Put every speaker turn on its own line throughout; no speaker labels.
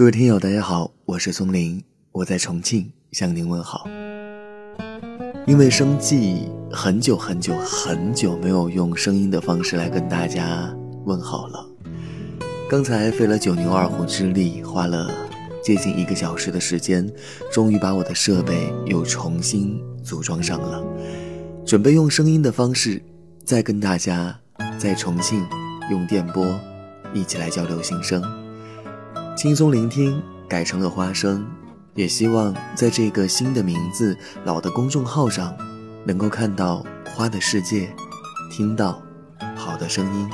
各位听友，大家好，我是松林，我在重庆向您问好。因为生计，很久很久很久没有用声音的方式来跟大家问好了。刚才费了九牛二虎之力，花了接近一个小时的时间，终于把我的设备又重新组装上了，准备用声音的方式再跟大家在重庆用电波一起来交流心声。轻松聆听改成了花生，也希望在这个新的名字“老”的公众号上，能够看到花的世界，听到好的声音。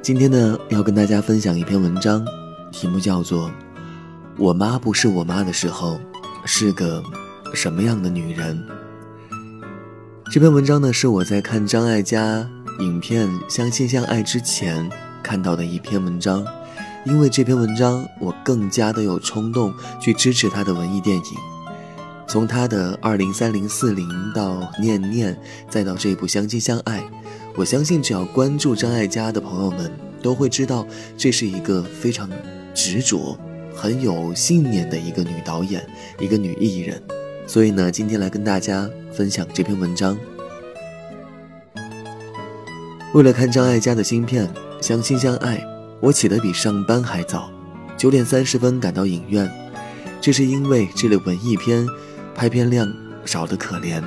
今天呢，要跟大家分享一篇文章，题目叫做《我妈不是我妈的时候是个什么样的女人》。这篇文章呢，是我在看张艾嘉影片《相亲相爱》之前看到的一篇文章。因为这篇文章，我更加的有冲动去支持他的文艺电影。从他的二零三零四零到念念，再到这部相亲相爱，我相信只要关注张艾嘉的朋友们都会知道，这是一个非常执着、很有信念的一个女导演，一个女艺人。所以呢，今天来跟大家分享这篇文章。为了看张艾嘉的新片《相亲相爱》。我起得比上班还早，九点三十分赶到影院。这是因为这类文艺片拍片量少得可怜，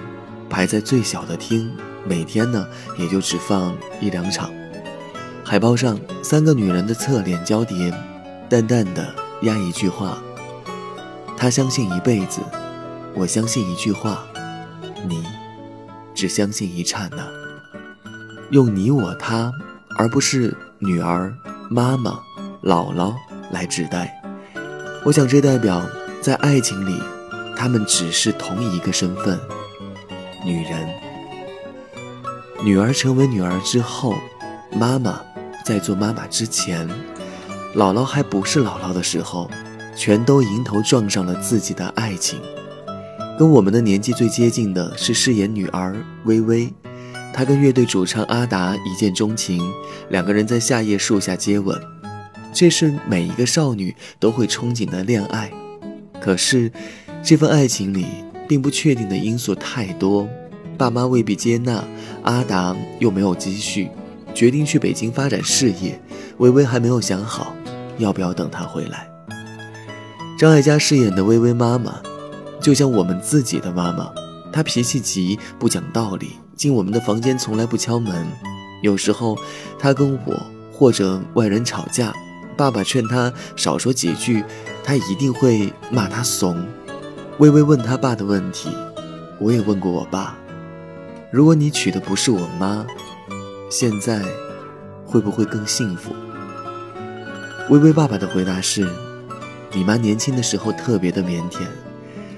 排在最小的厅，每天呢也就只放一两场。海报上三个女人的侧脸交叠，淡淡的压一句话：“他相信一辈子，我相信一句话，你只相信一刹那。”用你我他，而不是女儿。妈妈、姥姥来指代，我想这代表在爱情里，他们只是同一个身份——女人。女儿成为女儿之后，妈妈在做妈妈之前，姥姥还不是姥姥的时候，全都迎头撞上了自己的爱情。跟我们的年纪最接近的是饰演女儿微微。他跟乐队主唱阿达一见钟情，两个人在夏夜树下接吻，这是每一个少女都会憧憬的恋爱。可是，这份爱情里并不确定的因素太多，爸妈未必接纳，阿达又没有积蓄，决定去北京发展事业。微微还没有想好要不要等他回来。张艾嘉饰演的微微妈妈，就像我们自己的妈妈，她脾气急，不讲道理。进我们的房间从来不敲门，有时候他跟我或者外人吵架，爸爸劝他少说几句，他一定会骂他怂。微微问他爸的问题，我也问过我爸：如果你娶的不是我妈，现在会不会更幸福？微微爸爸的回答是：你妈年轻的时候特别的腼腆，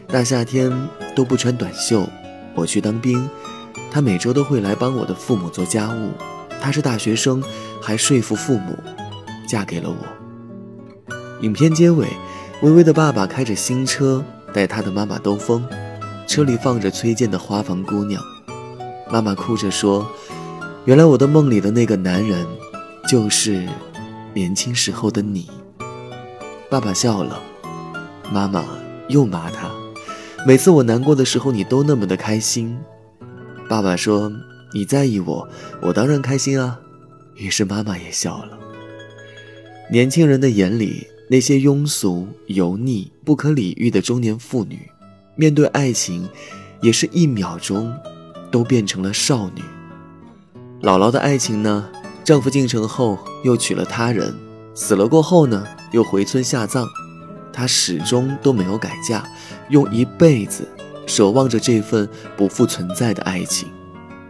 大夏天都不穿短袖。我去当兵。他每周都会来帮我的父母做家务。他是大学生，还说服父母嫁给了我。影片结尾，微微的爸爸开着新车带她的妈妈兜风，车里放着崔健的《花房姑娘》。妈妈哭着说：“原来我的梦里的那个男人，就是年轻时候的你。”爸爸笑了，妈妈又骂他：“每次我难过的时候，你都那么的开心。”爸爸说：“你在意我，我当然开心啊。”于是妈妈也笑了。年轻人的眼里，那些庸俗、油腻、不可理喻的中年妇女，面对爱情，也是一秒钟，都变成了少女。姥姥的爱情呢？丈夫进城后又娶了他人，死了过后呢，又回村下葬，她始终都没有改嫁，用一辈子。守望着这份不复存在的爱情，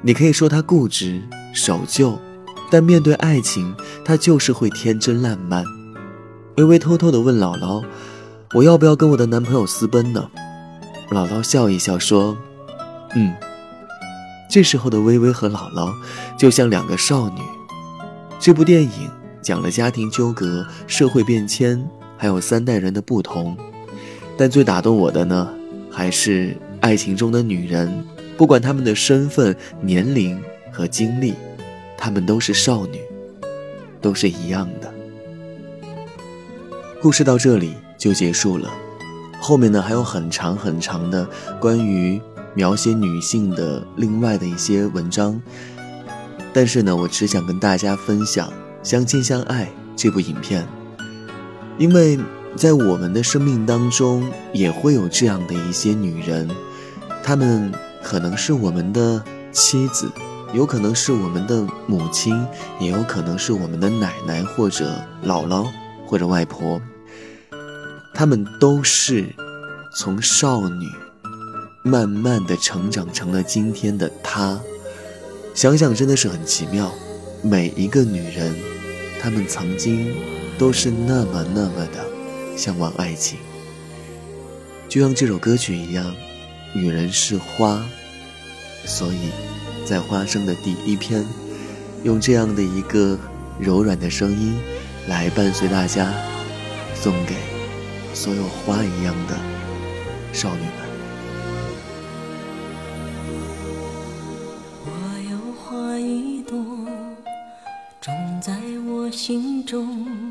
你可以说他固执守旧，但面对爱情，他就是会天真烂漫。微微偷偷地问姥姥：“我要不要跟我的男朋友私奔呢？”姥姥笑一笑说：“嗯。”这时候的微微和姥姥就像两个少女。这部电影讲了家庭纠葛、社会变迁，还有三代人的不同，但最打动我的呢，还是。爱情中的女人，不管她们的身份、年龄和经历，她们都是少女，都是一样的。故事到这里就结束了，后面呢还有很长很长的关于描写女性的另外的一些文章，但是呢，我只想跟大家分享《相亲相爱》这部影片，因为在我们的生命当中也会有这样的一些女人，她们可能是我们的妻子，有可能是我们的母亲，也有可能是我们的奶奶或者姥姥或者外婆。她们都是从少女慢慢的成长成了今天的她，想想真的是很奇妙。每一个女人，她们曾经都是那么那么的向往爱情，就像这首歌曲一样，女人是花，所以在花生的第一篇，用这样的一个柔软的声音来伴随大家，送给。所有花一样的少女们。
我有花一朵，种在我心中，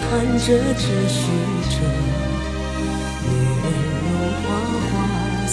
看着只虚着，女人如花花似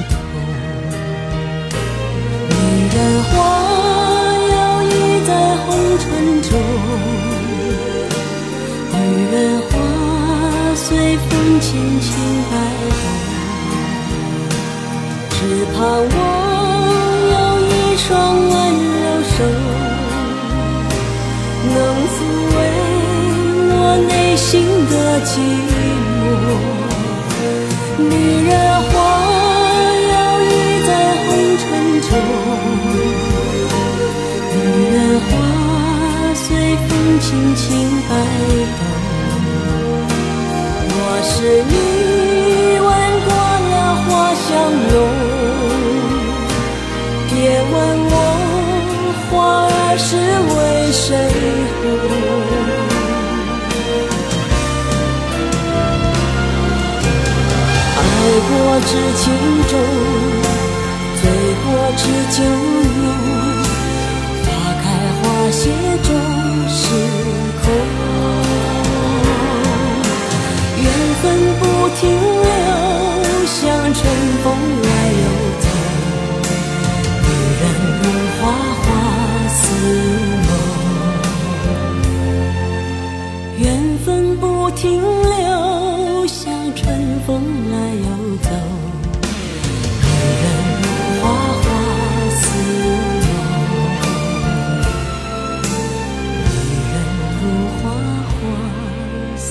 随风。轻轻摆动，只盼望有一双温柔手，能抚慰我内心的寂寞。女人花摇曳在红尘中，女人花随风轻轻摆动。是你闻过了花香浓，别问我花儿是为谁红。爱过知情重，醉过知酒浓，花开花谢缘分不停留像春风来又走女人如花花似梦。缘分不停留像春风来又走女人如花花似梦。女人如花花似